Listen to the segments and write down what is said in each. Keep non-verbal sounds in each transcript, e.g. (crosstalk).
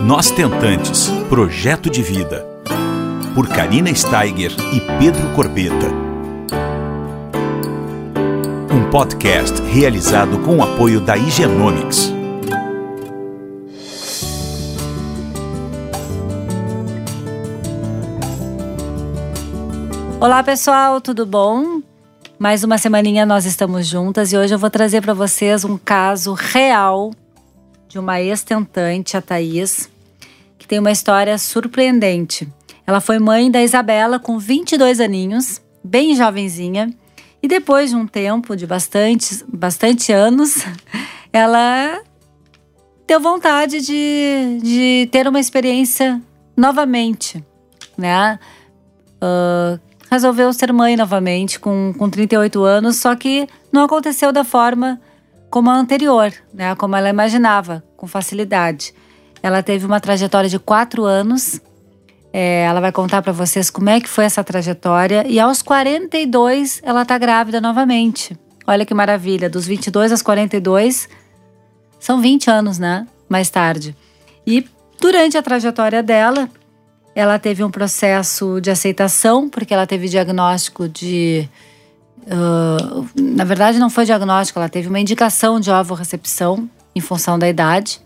Nós Tentantes Projeto de Vida. Por Karina Steiger e Pedro Corbeta. Um podcast realizado com o apoio da Higienomics. Olá pessoal, tudo bom? Mais uma semaninha nós estamos juntas e hoje eu vou trazer para vocês um caso real de uma ex-tentante, a Thaís, que tem uma história surpreendente. Ela foi mãe da Isabela com 22 aninhos, bem jovenzinha, e depois de um tempo de bastante, bastante anos, (laughs) ela deu vontade de, de ter uma experiência novamente, né? Uh, resolveu ser mãe novamente com, com 38 anos, só que não aconteceu da forma como a anterior, né? Como ela imaginava, com facilidade. Ela teve uma trajetória de quatro anos. É, ela vai contar para vocês como é que foi essa trajetória. E aos 42, ela tá grávida novamente. Olha que maravilha, dos 22 aos 42, são 20 anos, né? Mais tarde. E durante a trajetória dela, ela teve um processo de aceitação, porque ela teve diagnóstico de Uh, na verdade, não foi diagnóstico, ela teve uma indicação de ovo-recepção em função da idade.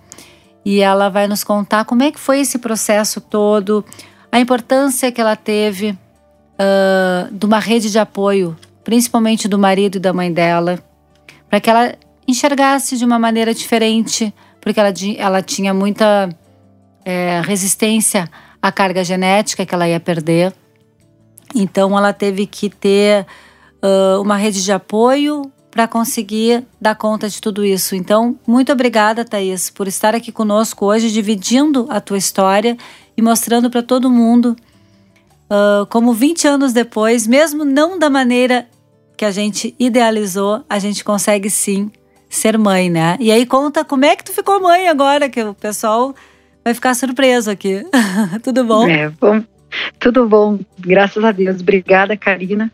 E ela vai nos contar como é que foi esse processo todo, a importância que ela teve uh, de uma rede de apoio, principalmente do marido e da mãe dela, para que ela enxergasse de uma maneira diferente, porque ela, ela tinha muita é, resistência à carga genética que ela ia perder. Então, ela teve que ter uh, uma rede de apoio para conseguir dar conta de tudo isso. Então, muito obrigada, Thaís, por estar aqui conosco hoje, dividindo a tua história e mostrando para todo mundo uh, como 20 anos depois, mesmo não da maneira que a gente idealizou, a gente consegue sim ser mãe, né? E aí conta como é que tu ficou mãe agora, que o pessoal vai ficar surpreso aqui. (laughs) tudo bom? É, bom? Tudo bom, graças a Deus. Obrigada, Karina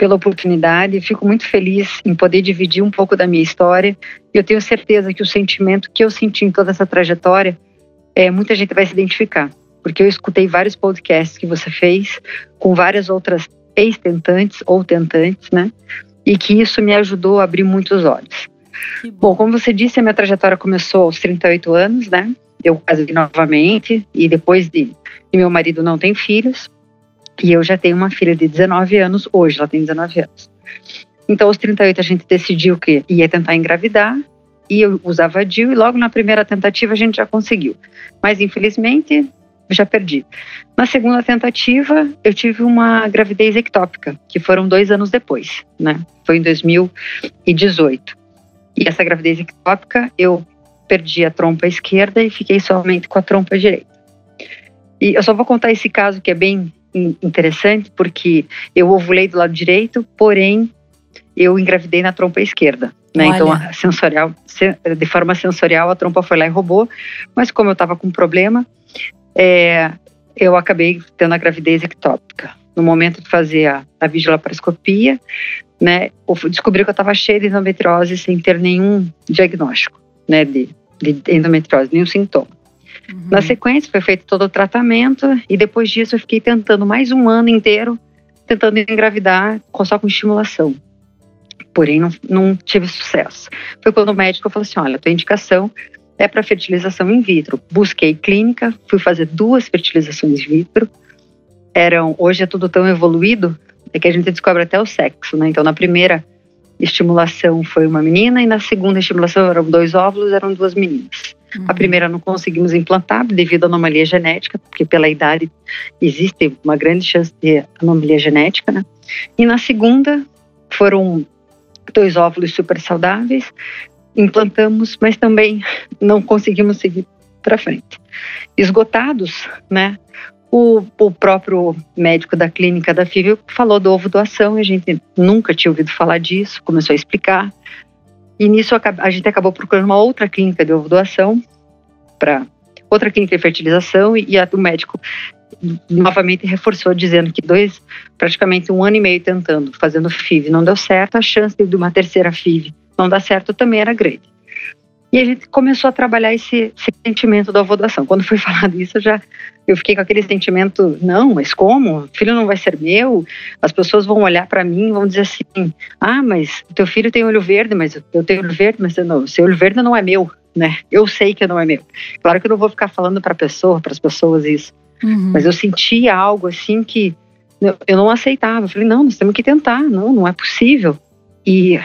pela oportunidade. Fico muito feliz em poder dividir um pouco da minha história. E eu tenho certeza que o sentimento que eu senti em toda essa trajetória, é, muita gente vai se identificar. Porque eu escutei vários podcasts que você fez com várias outras ex-tentantes ou tentantes, né? E que isso me ajudou a abrir muitos olhos. Bom. como você disse, a minha trajetória começou aos 38 anos, né? Eu casei novamente e depois de e meu marido não tem filhos, e eu já tenho uma filha de 19 anos, hoje ela tem 19 anos. Então, aos 38, a gente decidiu que ia tentar engravidar, e eu usava DIU, e logo na primeira tentativa a gente já conseguiu. Mas, infelizmente, já perdi. Na segunda tentativa, eu tive uma gravidez ectópica, que foram dois anos depois, né? Foi em 2018. E essa gravidez ectópica, eu perdi a trompa esquerda e fiquei somente com a trompa direita. E eu só vou contar esse caso que é bem interessante porque eu ovulei do lado direito, porém eu engravidei na trompa esquerda. Né? Então, sensorial, de forma sensorial, a trompa foi lá e roubou, mas como eu estava com um problema, é, eu acabei tendo a gravidez ectópica. No momento de fazer a, a vigilaparoscopia, né, descobri que eu estava cheia de endometriose sem ter nenhum diagnóstico né, de, de endometriose, nenhum sintoma. Uhum. Na sequência, foi feito todo o tratamento e depois disso eu fiquei tentando mais um ano inteiro, tentando engravidar só com estimulação. Porém, não, não tive sucesso. Foi quando o médico falou assim: olha, tua indicação é para fertilização in vitro. Busquei clínica, fui fazer duas fertilizações in vitro. Eram, hoje é tudo tão evoluído, é que a gente descobre até o sexo, né? Então, na primeira estimulação foi uma menina e na segunda estimulação eram dois óvulos, eram duas meninas. Uhum. A primeira não conseguimos implantar devido à anomalia genética, porque pela idade existe uma grande chance de anomalia genética, né? E na segunda foram dois óvulos super saudáveis, implantamos, mas também não conseguimos seguir para frente. Esgotados, né? O, o, próprio médico da clínica da FIV falou do ovo doação e a gente nunca tinha ouvido falar disso, começou a explicar. E nisso a gente acabou procurando uma outra clínica de ovo doação para outra clínica de fertilização e, o médico novamente reforçou dizendo que dois, praticamente um ano e meio tentando, fazendo FIV não deu certo, a chance de uma terceira FIV não dar certo também era grande. E a gente começou a trabalhar esse, esse sentimento da avó doação. Quando foi (laughs) falado isso, eu já eu fiquei com aquele sentimento, não, mas como? O filho não vai ser meu? As pessoas vão olhar para mim e vão dizer assim: "Ah, mas teu filho tem olho verde, mas eu tenho olho verde, mas não, seu olho verde não é meu", né? Eu sei que não é meu. Claro que eu não vou ficar falando para pessoa, para as pessoas isso. Uhum. Mas eu sentia algo assim que eu não aceitava. Eu falei: "Não, nós temos que tentar. Não, não é possível". E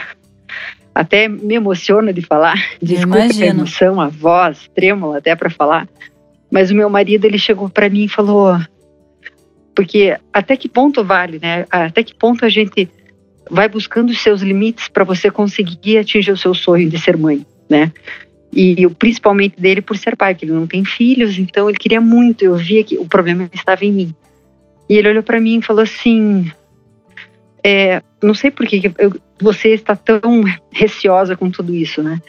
até me emociona de falar. Desculpa a emoção, a voz trêmula até para falar. Mas o meu marido ele chegou para mim e falou: porque até que ponto vale, né? Até que ponto a gente vai buscando os seus limites para você conseguir atingir o seu sonho de ser mãe, né? E principalmente dele por ser pai, porque ele não tem filhos, então ele queria muito. Eu via que o problema estava em mim. E ele olhou para mim e falou assim: é, não sei por que você está tão receosa com tudo isso, né?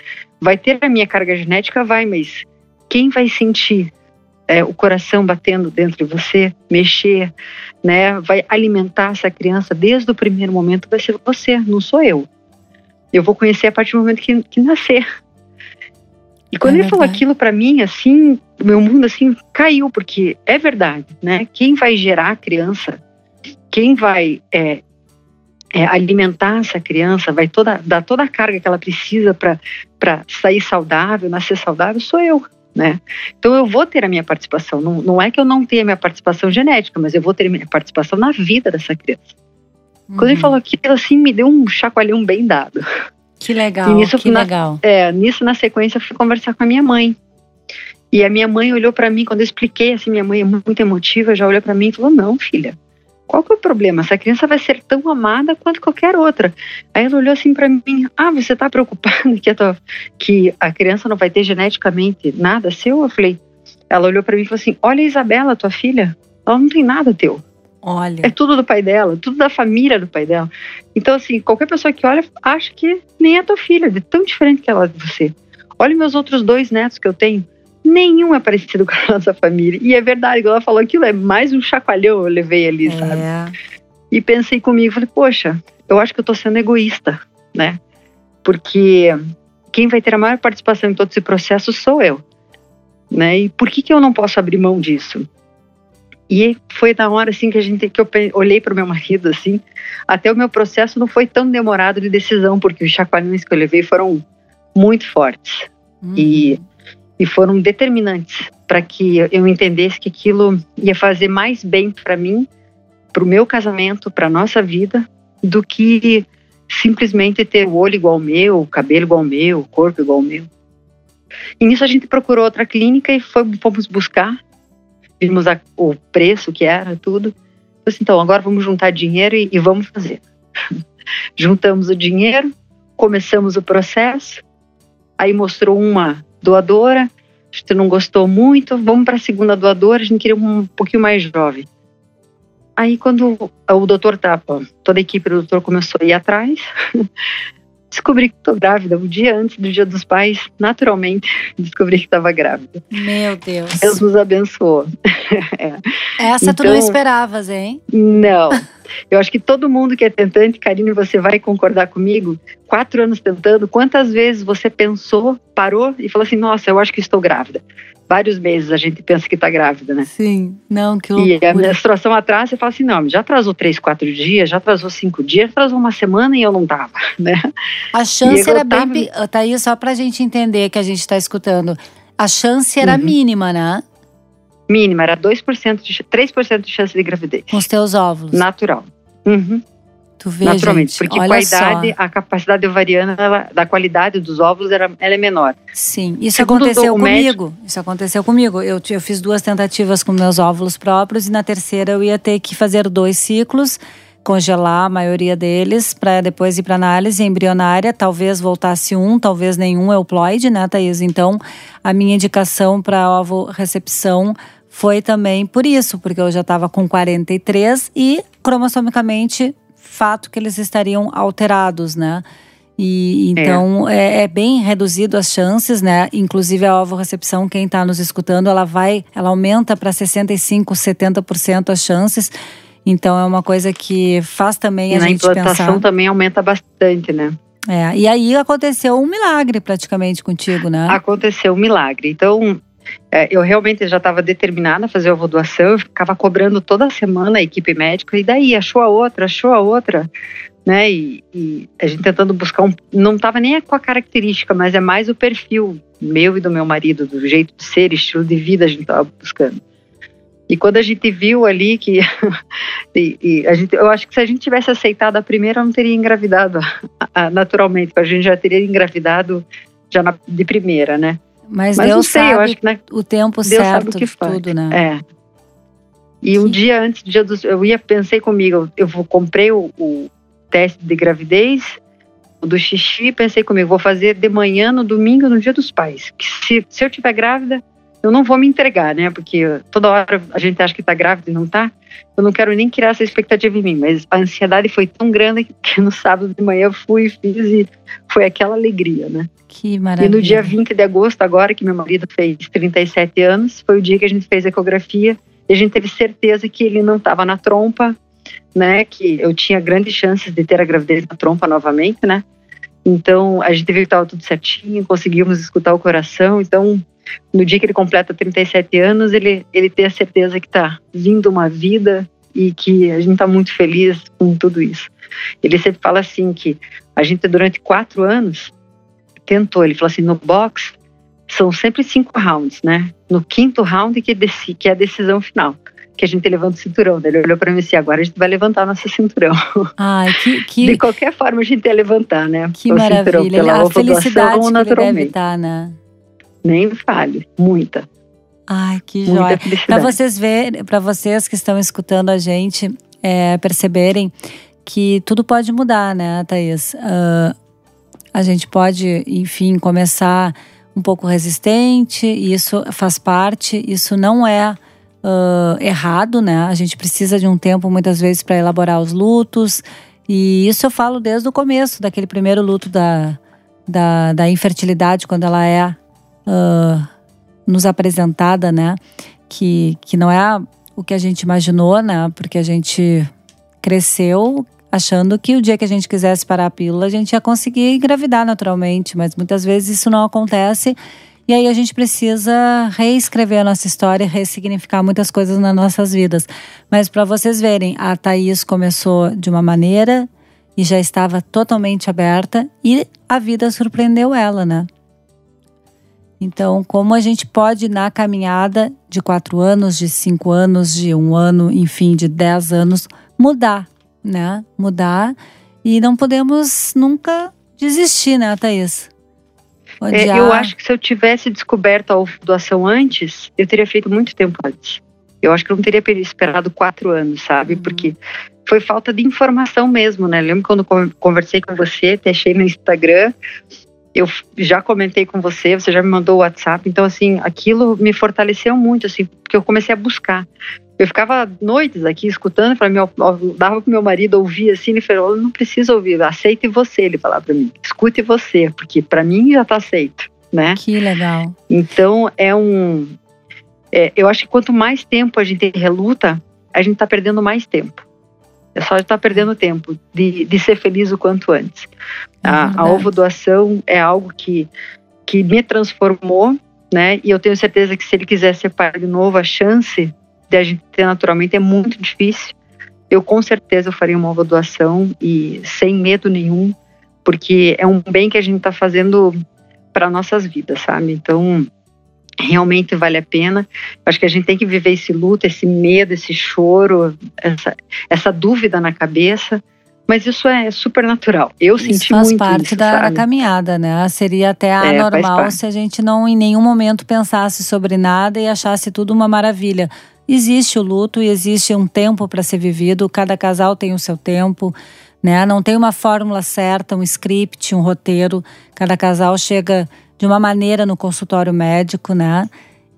Vai ter a minha carga genética? Vai, mas quem vai sentir é, o coração batendo dentro de você, mexer, né? Vai alimentar essa criança desde o primeiro momento, vai ser você, não sou eu. Eu vou conhecer a partir do momento que, que nascer. E quando é ele falou aquilo para mim, assim, o meu mundo assim caiu, porque é verdade, né? Quem vai gerar a criança, quem vai é, é, alimentar essa criança, vai toda, dar toda a carga que ela precisa para sair saudável, nascer saudável, sou eu. Né? Então eu vou ter a minha participação. Não, não é que eu não tenha minha participação genética, mas eu vou ter a minha participação na vida dessa criança. Uhum. Quando ele uhum. falou aquilo, assim, me deu um chacoalhão bem dado. Que legal, nisso, que na, legal. É, nisso, na sequência, eu fui conversar com a minha mãe. E a minha mãe olhou para mim, quando eu expliquei, assim, minha mãe é muito emotiva, já olhou para mim e falou: Não, filha, qual que é o problema? Essa criança vai ser tão amada quanto qualquer outra. Aí ela olhou assim para mim: Ah, você tá preocupada que a, tua, que a criança não vai ter geneticamente nada seu? Eu falei. Ela olhou para mim e falou assim: Olha a Isabela, tua filha, ela não tem nada teu. Olha. É tudo do pai dela, tudo da família do pai dela. Então, assim, qualquer pessoa que olha acha que nem é tua filha, de tão diferente que ela é de você. Olha meus outros dois netos que eu tenho nenhum é parecido (laughs) com a nossa família. E é verdade, ela falou aquilo, é mais um chacoalhão eu levei ali, é. sabe? E pensei comigo, falei, poxa, eu acho que eu tô sendo egoísta, né? Porque quem vai ter a maior participação em todo esse processo sou eu, né? E por que que eu não posso abrir mão disso? E foi na hora assim que a gente que eu olhei para o meu marido assim, até o meu processo não foi tão demorado de decisão, porque os chacoalhões que eu levei foram muito fortes. Uhum. E e foram determinantes para que eu entendesse que aquilo ia fazer mais bem para mim, para o meu casamento, para nossa vida, do que simplesmente ter o olho igual ao meu, o cabelo igual ao meu, o corpo igual ao meu. E nisso a gente procurou outra clínica e fomos buscar, vimos a, o preço que era, tudo. Assim, então, agora vamos juntar dinheiro e, e vamos fazer. (laughs) Juntamos o dinheiro, começamos o processo, aí mostrou uma doadora, a gente não gostou muito, vamos para a segunda doadora, a gente queria um pouquinho mais jovem. Aí quando o doutor tava, toda a equipe do doutor começou a ir atrás, (laughs) descobri que estou grávida. Um dia antes do Dia dos Pais, naturalmente, (laughs) descobri que estava grávida. Meu Deus. Deus nos abençoou. (laughs) é. Essa então, tu não então, esperavas, hein? Não. Eu acho que todo mundo que é tentante, Karine, você vai concordar comigo. Quatro anos tentando, quantas vezes você pensou, parou e falou assim: Nossa, eu acho que estou grávida vários meses a gente pensa que está grávida, né? Sim, não, que loucura. E a menstruação atrasa, você fala assim, não, já atrasou três, quatro dias, já atrasou cinco dias, atrasou uma semana e eu não tava, (laughs) né? A chance era tava... bem, tá aí só pra gente entender que a gente está escutando, a chance era uhum. mínima, né? Mínima, era 2%, de, 3% de chance de gravidez. Com os teus óvulos. Natural. Uhum. Tu vê, Naturalmente, gente, porque com a capacidade ovariana ela, da qualidade dos óvulos ela, ela é menor. Sim, isso Segundo aconteceu comigo. Médico, isso aconteceu comigo. Eu, eu fiz duas tentativas com meus óvulos próprios e na terceira eu ia ter que fazer dois ciclos, congelar a maioria deles para depois ir para análise embrionária. Talvez voltasse um, talvez nenhum euploide, né, Thaís? Então, a minha indicação para ovo recepção foi também por isso, porque eu já estava com 43 e cromossomicamente fato que eles estariam alterados, né? E então é. É, é. bem reduzido as chances, né? Inclusive a ovo-recepção, quem está nos escutando, ela vai, ela aumenta para 65, 70% as chances. Então é uma coisa que faz também e a gente pensar. na implantação também aumenta bastante, né? É, e aí aconteceu um milagre praticamente contigo, né? Aconteceu um milagre. Então, eu realmente já estava determinada a fazer a doação, eu ficava cobrando toda semana a equipe médica, e daí achou a outra, achou a outra, né? E, e a gente tentando buscar um. Não estava nem com a característica, mas é mais o perfil meu e do meu marido, do jeito de ser, estilo de vida a gente estava buscando. E quando a gente viu ali que. (laughs) e, e a gente, eu acho que se a gente tivesse aceitado a primeira, eu não teria engravidado (laughs) naturalmente. A gente já teria engravidado já na, de primeira, né? Mas, Mas Deus sei, sabe eu acho que, né, o tempo Deus certo o que faz. tudo, né? É. E um dia antes do dia dos. Eu ia, pensei comigo, eu vou, comprei o, o teste de gravidez do xixi, pensei comigo, vou fazer de manhã no domingo, no dia dos pais. Que se, se eu tiver grávida, eu não vou me entregar, né? Porque toda hora a gente acha que tá grávida e não tá. Eu não quero nem criar essa expectativa em mim, mas a ansiedade foi tão grande que no sábado de manhã eu fui, fiz e foi aquela alegria, né? Que maravilha. E no dia 20 de agosto, agora que meu marido fez 37 anos, foi o dia que a gente fez a ecografia e a gente teve certeza que ele não estava na trompa, né? Que eu tinha grandes chances de ter a gravidez na trompa novamente, né? Então a gente viu que estava tudo certinho, conseguimos escutar o coração, então no dia que ele completa 37 anos, ele, ele tem a certeza que está vindo uma vida e que a gente está muito feliz com tudo isso. Ele sempre fala assim que a gente durante quatro anos tentou, ele falou assim, no box são sempre cinco rounds, né? No quinto round que, deci, que é a decisão final, que a gente levanta o cinturão. Ele olhou para mim assim, agora a gente vai levantar nosso cinturão. Ai, que, que... De qualquer forma a gente ia levantar, né? Que o maravilha. Cinturão, pela a felicidade que ele deve estar, né? Nem fale, muita. Ai, que joia. Para vocês verem, para vocês que estão escutando a gente, é, perceberem que tudo pode mudar, né, Thaís? Uh, a gente pode, enfim, começar um pouco resistente, e isso faz parte, isso não é uh, errado, né? A gente precisa de um tempo, muitas vezes, para elaborar os lutos. E isso eu falo desde o começo, daquele primeiro luto da, da, da infertilidade, quando ela é uh, nos apresentada, né? Que, que não é o que a gente imaginou, né? Porque a gente cresceu achando que o dia que a gente quisesse parar a pílula, a gente ia conseguir engravidar naturalmente, mas muitas vezes isso não acontece. E aí a gente precisa reescrever a nossa história e ressignificar muitas coisas nas nossas vidas. Mas para vocês verem, a Thaís começou de uma maneira e já estava totalmente aberta e a vida surpreendeu ela, né? Então, como a gente pode, na caminhada de quatro anos, de cinco anos, de um ano, enfim, de dez anos, mudar, né? Mudar. E não podemos nunca desistir, né, Thaís? É, eu acho que se eu tivesse descoberto a doação antes, eu teria feito muito tempo antes. Eu acho que eu não teria esperado quatro anos, sabe? Uhum. Porque foi falta de informação mesmo, né? Lembro quando conversei com você, te achei no Instagram, eu já comentei com você, você já me mandou o WhatsApp, então assim, aquilo me fortaleceu muito, assim, porque eu comecei a buscar. Eu ficava noites aqui escutando, para meu, dava pro meu marido ouvir assim, ele falou, não precisa ouvir, aceite você, ele falava para mim, escute você, porque para mim já tá aceito, né? Que legal. Então é um, é, eu acho que quanto mais tempo a gente reluta, a gente tá perdendo mais tempo. É só estar perdendo tempo de, de ser feliz o quanto antes. É a, a ovo doação é algo que, que me transformou, né? E eu tenho certeza que se ele quiser ser pai de novo, a chance de a gente ter naturalmente é muito difícil. Eu com certeza eu faria uma ovo doação e sem medo nenhum, porque é um bem que a gente está fazendo para nossas vidas, sabe? Então realmente vale a pena. Acho que a gente tem que viver esse luto, esse medo, esse choro, essa, essa dúvida na cabeça. Mas isso é super natural. Eu isso senti faz muito parte isso, da sabe? caminhada, né? Seria até é, anormal se a gente não em nenhum momento pensasse sobre nada e achasse tudo uma maravilha. Existe o luto e existe um tempo para ser vivido. Cada casal tem o seu tempo, né? Não tem uma fórmula certa, um script, um roteiro. Cada casal chega de uma maneira no consultório médico, né?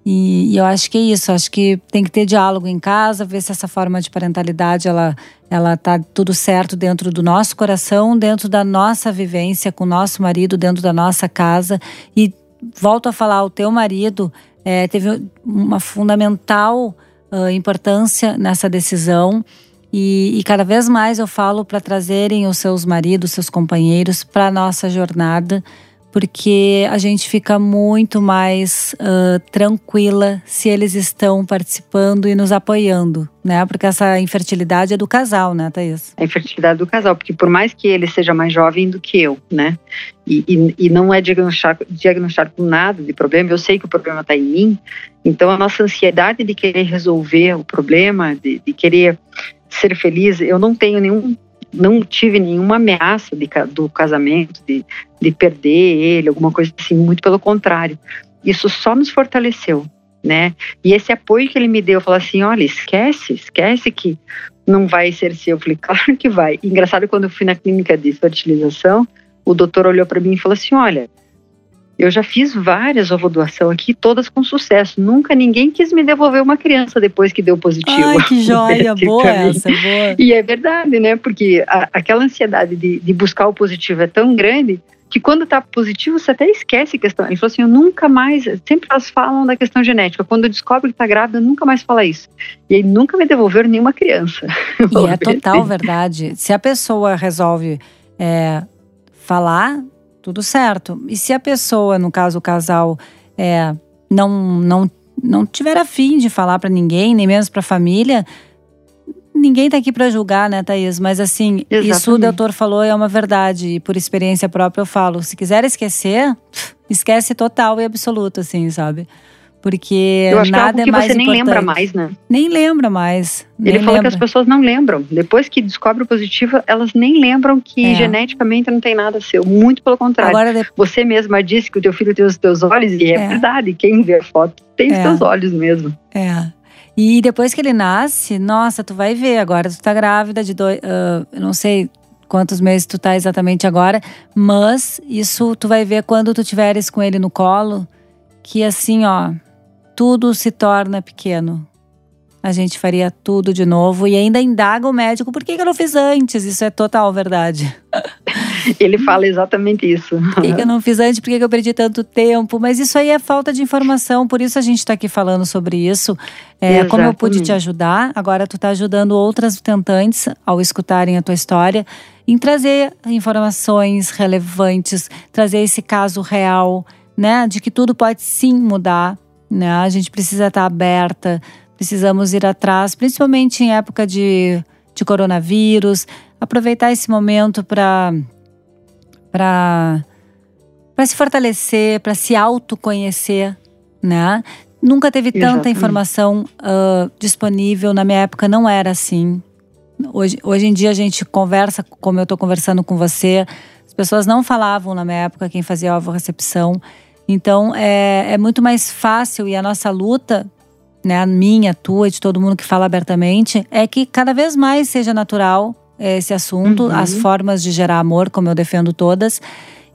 E, e, eu acho que é isso, acho que tem que ter diálogo em casa, ver se essa forma de parentalidade ela ela tá tudo certo dentro do nosso coração, dentro da nossa vivência com o nosso marido, dentro da nossa casa. E volto a falar, o teu marido é, teve uma fundamental uh, importância nessa decisão. E, e cada vez mais eu falo para trazerem os seus maridos, seus companheiros para nossa jornada, porque a gente fica muito mais uh, tranquila se eles estão participando e nos apoiando, né? Porque essa infertilidade é do casal, né, Thaís? A infertilidade do casal, porque por mais que ele seja mais jovem do que eu, né? E, e, e não é diagnosticado, diagnosticado com nada de problema, eu sei que o problema está em mim, então a nossa ansiedade de querer resolver o problema, de, de querer ser feliz, eu não tenho nenhum não tive nenhuma ameaça de, do casamento, de, de perder ele, alguma coisa assim, muito pelo contrário. Isso só nos fortaleceu, né? E esse apoio que ele me deu, falou assim: olha, esquece, esquece que não vai ser seu. Eu falei, (laughs) claro que vai. engraçado, quando eu fui na clínica de fertilização, o doutor olhou para mim e falou assim: olha, eu já fiz várias ovodoação aqui, todas com sucesso. Nunca ninguém quis me devolver uma criança depois que deu positivo. Ai, que (laughs) joia, boa essa, boa. E é verdade, né? Porque a, aquela ansiedade de, de, buscar o positivo é tão grande que quando tá positivo você até esquece a questão. Ele falou assim, eu nunca mais, sempre elas falam da questão genética. Quando eu descobre que tá grávida, nunca mais fala isso. E aí nunca me devolveram nenhuma criança. (laughs) E é total verdade. Se a pessoa resolve é, falar tudo certo. E se a pessoa, no caso o casal, é, não, não, não tiver afim de falar para ninguém, nem mesmo para a família, ninguém tá aqui para julgar, né, Thaís? Mas assim, Exatamente. isso o doutor falou é uma verdade. E por experiência própria eu falo: se quiser esquecer, esquece total e absoluto, assim, sabe? Porque Eu acho nada que é, é mais você nem importante. lembra mais, né? Nem lembra mais. Ele nem falou lembra. que as pessoas não lembram. Depois que descobre o positivo, elas nem lembram que É. geneticamente não tem nada seu. Muito pelo contrário. Agora, Você mesma disse que o teu filho tem os teus olhos, e é, É. verdade. Quem vê a foto tem É. os teus olhos mesmo. É. E depois que ele nasce, nossa, tu vai ver. Agora tu tá grávida de dois. eu não sei quantos meses tu tá exatamente agora, mas isso tu vai ver quando tu tiveres com ele no colo, que assim, ó, tudo se torna pequeno. A gente faria tudo de novo e ainda indaga o médico por que, que eu não fiz antes. Isso é total verdade. (laughs) Ele fala exatamente isso. Por que, que eu não fiz antes? Por que, que eu perdi tanto tempo? Mas isso aí é falta de informação, por isso a gente está aqui falando sobre isso. É, como eu pude te ajudar, agora tu está ajudando outras tentantes ao escutarem a tua história em trazer informações relevantes, trazer esse caso real, né? De que tudo pode sim mudar, né? A gente precisa estar aberta, precisamos ir atrás, principalmente em época de, de coronavírus, aproveitar esse momento para para para se fortalecer, para se autoconhecer, né? Nunca teve tanta Exatamente. informação ah, disponível. Na minha época não era assim. Hoje, hoje em dia a gente conversa, como eu estou conversando com você. As pessoas não falavam na minha época quem fazia recepção. Então é, é muito mais fácil e a nossa luta, né, a minha, a tua e de todo mundo que fala abertamente, é que cada vez mais seja natural eh, esse assunto, Uhum. as formas de gerar amor, como eu defendo todas.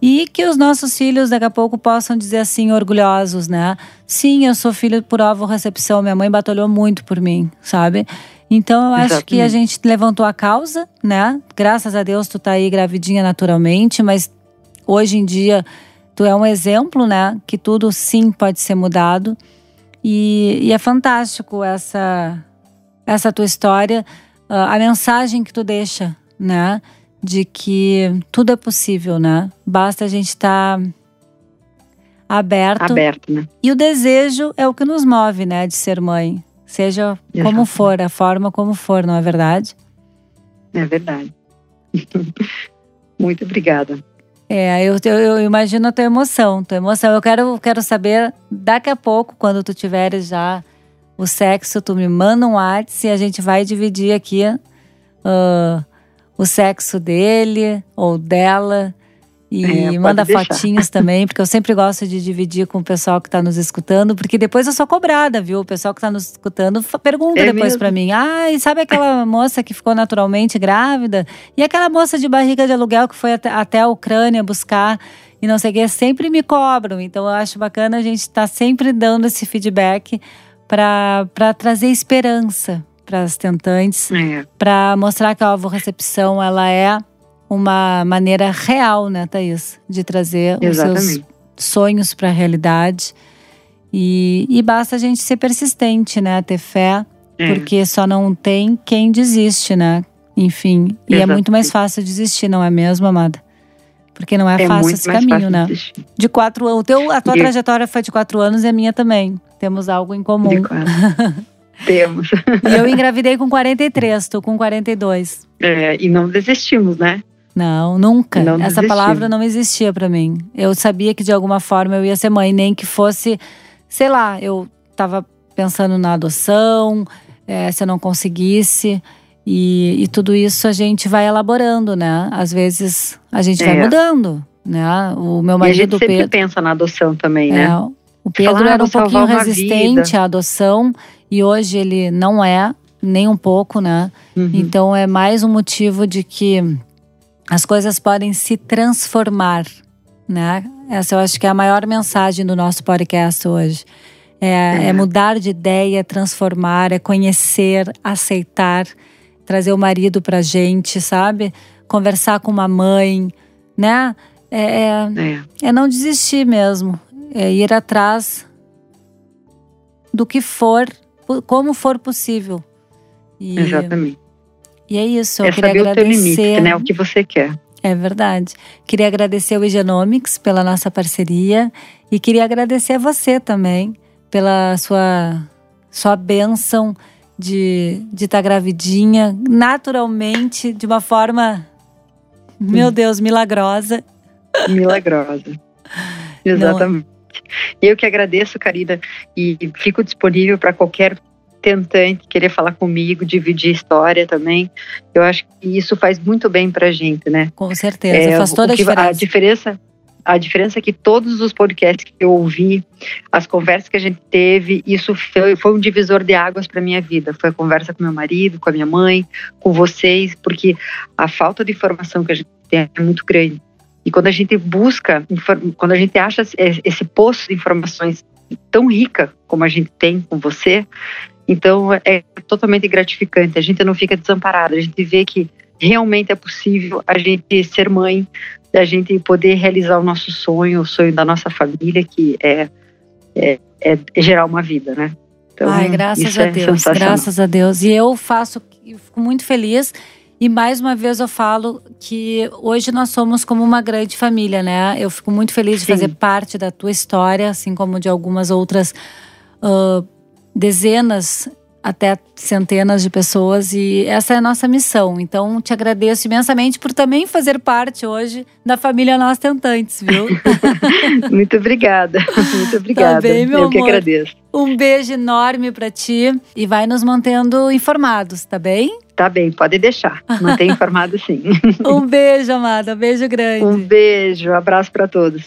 E que os nossos filhos daqui a pouco possam dizer assim, orgulhosos, né? Sim, eu sou filho por recepção, minha mãe batalhou muito por mim, sabe? Então eu acho que a Exatamente. gente levantou a causa, né? Graças a Deus tu tá aí gravidinha naturalmente, mas hoje em dia tu é um exemplo, né? Que tudo sim pode ser mudado. E, e é fantástico essa, essa tua história, ah, a mensagem que tu deixa, né? De que tudo é possível, né? Basta a gente estar aberto. Aberto, né? E o desejo é o que nos move, né? De ser mãe. Seja como for, a forma como for, não é verdade? É verdade. (laughs) Muito obrigada. É, eu, eu, imagino a tua emoção, tua emoção. Eu quero, quero saber, daqui a pouco, quando tu tiveres já o sexo, tu me manda um WhatsApp e a gente vai dividir aqui ah, o sexo dele ou dela. E É, manda fotinhos também, porque eu sempre gosto de dividir com o pessoal que está nos escutando, porque depois eu sou cobrada, viu? O pessoal que está nos escutando pergunta É depois para mim: ai, sabe aquela moça que ficou naturalmente grávida? E aquela moça de barriga de aluguel que foi até, até a Ucrânia buscar e não sei o que, sempre me cobram. Então eu acho bacana a gente estar sempre dando esse feedback para trazer esperança para as tentantes, É, para mostrar que a recepção ela é uma maneira real, né, Thaís, de trazer os seus exatamente. sonhos para a realidade. E, e basta a gente ser persistente, né? Ter fé É. Porque só não tem quem desiste, né? Enfim. E é muito mais fácil desistir, não é mesmo, amada? Porque não é, é fácil esse caminho, né? De quatro anos. A tua e... trajetória foi de quatro anos e a minha também. Temos algo em comum. (laughs) Temos. E eu engravidei com 43, tô com 42. É, e não desistimos, né? Não, nunca. Não Essa palavra não existia para mim. Eu sabia que de alguma forma eu ia ser mãe, nem que fosse, sei lá, eu tava pensando na adoção, é, se eu não conseguisse. E, e, tudo isso a gente vai elaborando, né? Às vezes a gente é. vai mudando, né? O meu marido e a gente sempre Pedro, pensa na adoção também, né? É, o Pedro Falar, era um pouquinho resistente vida. à adoção e hoje ele não é nem um pouco, né? Uhum. Então é mais um motivo de que as coisas podem se transformar, né? Essa eu acho que é a maior mensagem do nosso podcast hoje. É, é. é mudar de ideia, transformar, é conhecer, aceitar, trazer o marido pra gente, sabe? Conversar com uma mãe, né? É, é, é. é não desistir mesmo. É ir atrás do que for, como for possível. E, Exatamente. E é isso, eu é queria agradecer. O, limite, né, o que você quer. É verdade. Queria agradecer o Higienomics pela nossa parceria e queria agradecer a você também pela sua sua bênção de estar de tá gravidinha naturalmente, de uma forma, meu Deus, milagrosa. Milagrosa. Exatamente. Não. Eu que agradeço, Karina, e fico disponível para qualquer tentante querer falar comigo, dividir história também. Eu acho que isso faz muito bem para a gente, né? Com certeza, é, faz toda a diferença. A diferença a diferença é que todos os podcasts que eu ouvi, as conversas que a gente teve, isso foi, foi um divisor de águas para minha vida. Foi a conversa com meu marido, com a minha mãe, com vocês, porque a falta de informação que a gente tem é muito grande. E quando a gente busca, quando a gente acha esse poço de informações tão rica como a gente tem com você, então é totalmente gratificante. A gente não fica desamparado, a gente vê que realmente é possível a gente ser mãe, a gente poder realizar o nosso sonho, o sonho da nossa família, que é, é, é gerar uma vida, né? Então, Ai, graças a é Deus, graças a Deus. E eu faço, fico muito feliz. E mais uma vez eu falo que hoje nós somos como uma grande família, né? Eu fico muito feliz de Sim. fazer parte da tua história, assim como de algumas outras uh, dezenas até centenas de pessoas e essa é a nossa missão. Então, te agradeço imensamente por também fazer parte hoje da família Nós Tentantes, viu? (laughs) Muito obrigada. Muito obrigada. Tá bem, meu Eu amor. que agradeço. Um beijo enorme para ti e vai nos mantendo informados, tá bem? Tá bem, pode deixar. Mantém informado sim. (laughs) um beijo, amada. Um beijo grande. Um beijo, abraço para todos.